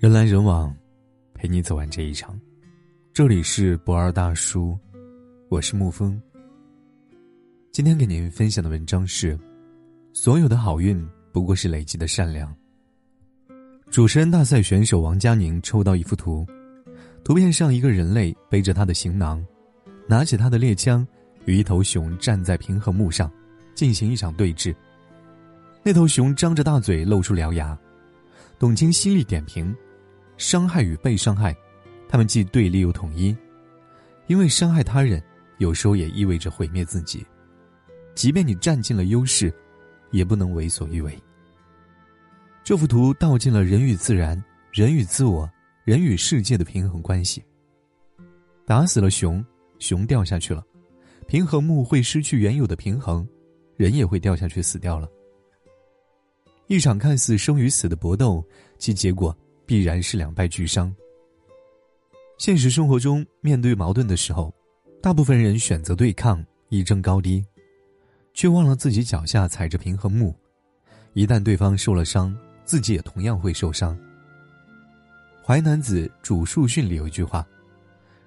人来人往，陪你走完这一场。这里是博二大叔，我是沐风。今天给您分享的文章是：所有的好运不过是累积的善良。主持人大赛选手王佳宁抽到一幅图，图片上一个人类背着他的行囊，拿起他的猎枪，与一头熊站在平衡木上，进行一场对峙。那头熊张着大嘴，露出獠牙。董卿犀利点评。伤害与被伤害，他们既对立又统一，因为伤害他人，有时候也意味着毁灭自己。即便你占尽了优势，也不能为所欲为。这幅图道尽了人与自然、人与自我、人与世界的平衡关系。打死了熊，熊掉下去了，平衡木会失去原有的平衡，人也会掉下去死掉了。一场看似生与死的搏斗，其结果。必然是两败俱伤。现实生活中，面对矛盾的时候，大部分人选择对抗，一争高低，却忘了自己脚下踩着平衡木，一旦对方受了伤，自己也同样会受伤。《淮南子·主述训》里有一句话：“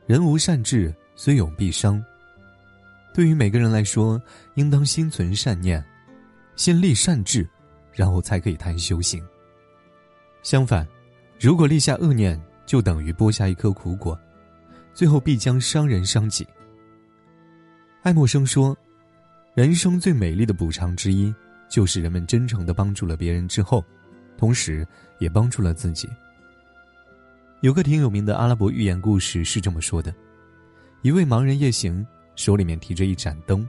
人无善志，虽勇必伤。”对于每个人来说，应当心存善念，先立善志，然后才可以谈修行。相反。如果立下恶念，就等于播下一颗苦果，最后必将伤人伤己。爱默生说：“人生最美丽的补偿之一，就是人们真诚的帮助了别人之后，同时也帮助了自己。”有个挺有名的阿拉伯寓言故事是这么说的：一位盲人夜行，手里面提着一盏灯，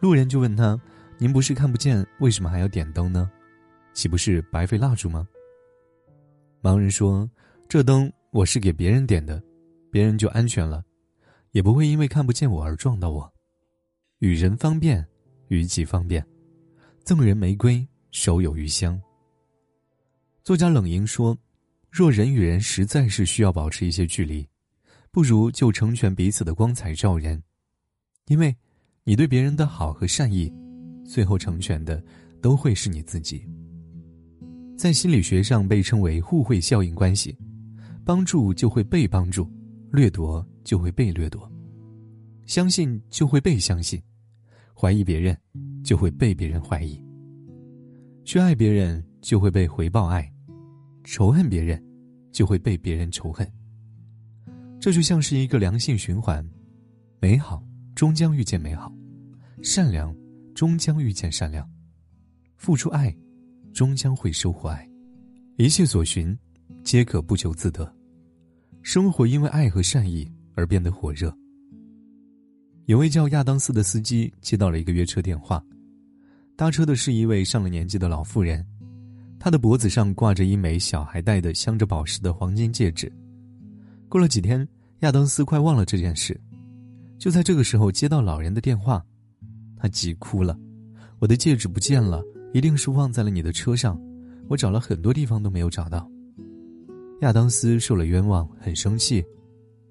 路人就问他：“您不是看不见，为什么还要点灯呢？岂不是白费蜡烛吗？”盲人说：“这灯我是给别人点的，别人就安全了，也不会因为看不见我而撞到我。与人方便，与己方便。赠人玫瑰，手有余香。”作家冷莹说：“若人与人实在是需要保持一些距离，不如就成全彼此的光彩照人，因为，你对别人的好和善意，最后成全的都会是你自己。”在心理学上被称为互惠效应关系，帮助就会被帮助，掠夺就会被掠夺，相信就会被相信，怀疑别人就会被别人怀疑，去爱别人就会被回报爱，仇恨别人就会被别人仇恨。这就像是一个良性循环，美好终将遇见美好，善良终将遇见善良，付出爱。终将会收获爱，一切所寻，皆可不求自得。生活因为爱和善意而变得火热。有位叫亚当斯的司机接到了一个约车电话，搭车的是一位上了年纪的老妇人，她的脖子上挂着一枚小孩戴的镶着宝石的黄金戒指。过了几天，亚当斯快忘了这件事，就在这个时候接到老人的电话，他急哭了：“我的戒指不见了。”一定是忘在了你的车上，我找了很多地方都没有找到。亚当斯受了冤枉，很生气，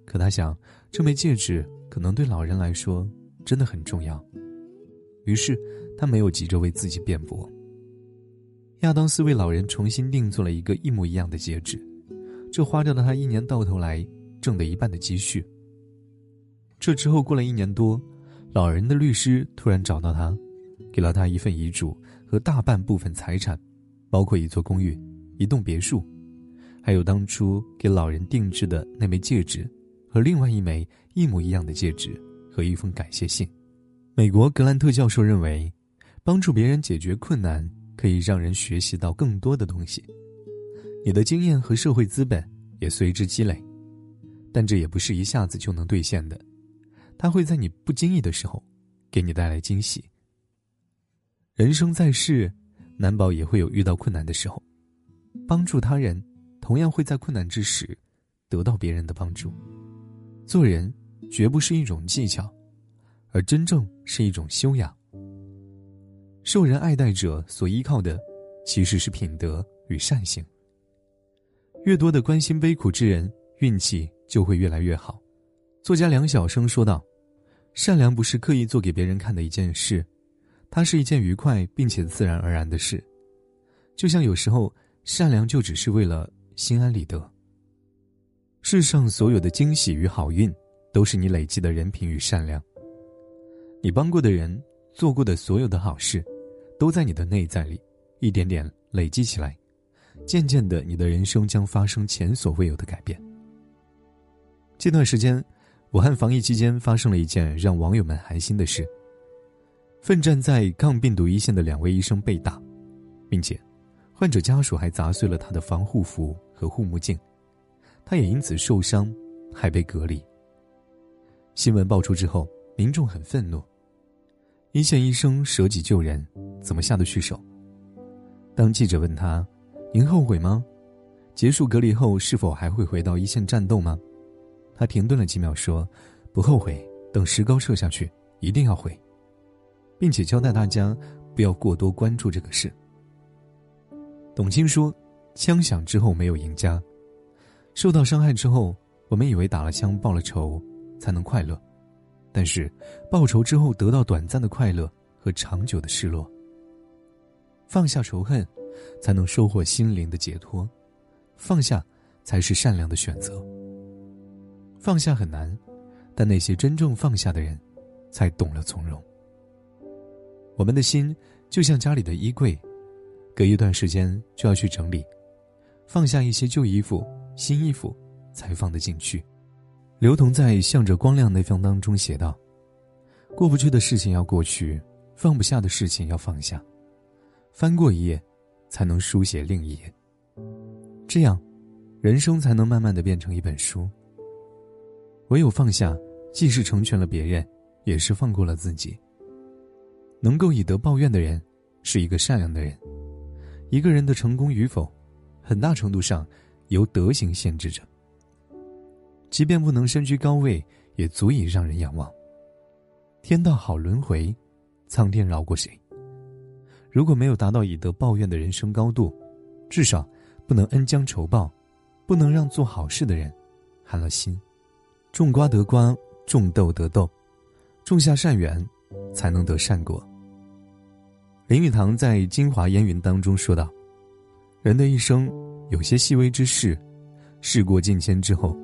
可他想，这枚戒指可能对老人来说真的很重要，于是他没有急着为自己辩驳。亚当斯为老人重新定做了一个一模一样的戒指，这花掉了他一年到头来挣的一半的积蓄。这之后过了一年多，老人的律师突然找到他，给了他一份遗嘱。和大半部分财产，包括一座公寓、一栋别墅，还有当初给老人定制的那枚戒指，和另外一枚一模一样的戒指和一封感谢信。美国格兰特教授认为，帮助别人解决困难可以让人学习到更多的东西，你的经验和社会资本也随之积累，但这也不是一下子就能兑现的，它会在你不经意的时候，给你带来惊喜。人生在世，难保也会有遇到困难的时候。帮助他人，同样会在困难之时，得到别人的帮助。做人绝不是一种技巧，而真正是一种修养。受人爱戴者所依靠的，其实是品德与善行。越多的关心悲苦之人，运气就会越来越好。作家梁晓声说道：“善良不是刻意做给别人看的一件事。”它是一件愉快并且自然而然的事，就像有时候善良就只是为了心安理得。世上所有的惊喜与好运，都是你累积的人品与善良。你帮过的人，做过的所有的好事，都在你的内在里，一点点累积起来，渐渐的，你的人生将发生前所未有的改变。这段时间，武汉防疫期间发生了一件让网友们寒心的事。奋战在抗病毒一线的两位医生被打，并且，患者家属还砸碎了他的防护服和护目镜，他也因此受伤，还被隔离。新闻爆出之后。民众很愤怒，一线医生舍己救人，怎么下得去手？当记者问他：“您后悔吗？结束隔离后是否还会回到一线战斗吗？”他停顿了几秒，说：“不后悔，等石膏撤下去，一定要回，并且交代大家不要过多关注这个事。”董卿说：“枪响之后没有赢家，受到伤害之后，我们以为打了枪报了仇才能快乐。”但是，报仇之后得到短暂的快乐和长久的失落。放下仇恨，才能收获心灵的解脱；放下，才是善良的选择。放下很难，但那些真正放下的人，才懂了从容。我们的心就像家里的衣柜，隔一段时间就要去整理，放下一些旧衣服，新衣服才放得进去。刘同在《向着光亮那方》当中写道：“过不去的事情要过去，放不下的事情要放下，翻过一页，才能书写另一页。这样，人生才能慢慢的变成一本书。唯有放下，既是成全了别人，也是放过了自己。能够以德报怨的人，是一个善良的人。一个人的成功与否，很大程度上由德行限制着。”即便不能身居高位，也足以让人仰望。天道好轮回，苍天饶过谁？如果没有达到以德报怨的人生高度，至少不能恩将仇报，不能让做好事的人寒了心。种瓜得瓜，种豆得豆，种下善缘，才能得善果。林语堂在《京华烟云》当中说道：“人的一生，有些细微之事，事过境迁之后。”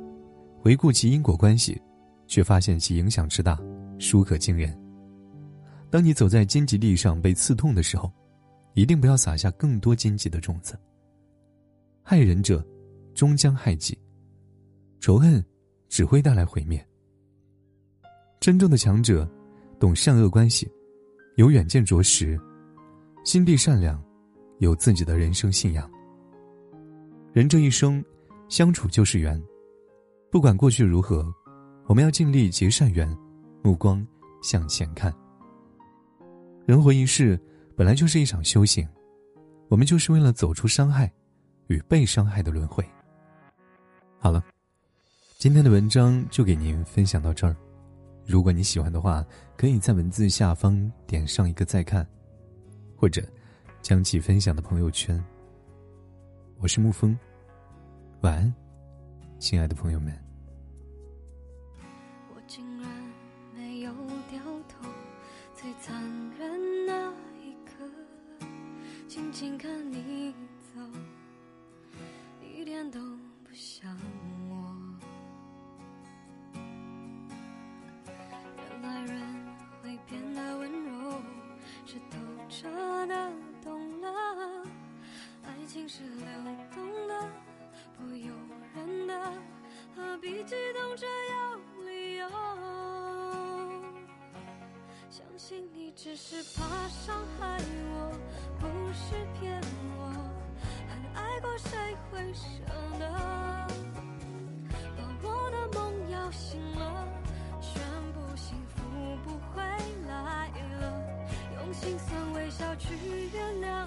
回顾其因果关系，却发现其影响之大，殊可惊人。当你走在荆棘地上被刺痛的时候，一定不要撒下更多荆棘的种子。害人者，终将害己。仇恨只会带来毁灭。真正的强者，懂善恶关系，有远见卓识，心地善良，有自己的人生信仰。人这一生，相处就是缘。不管过去如何，我们要尽力结善缘，目光向前看。人活一世，本来就是一场修行，我们就是为了走出伤害与被伤害的轮回。好了，今天的文章就给您分享到这儿。如果你喜欢的话，可以在文字下方点上一个再看，或者将其分享到朋友圈。我是沐风，晚安，亲爱的朋友们。我竟然没有掉头，最残忍那一刻，静静看你走，一点都是怕伤害我。不是骗我，很爱过，谁会舍得？把我的梦摇醒了，宣布幸福不回来了，用心酸微笑去原谅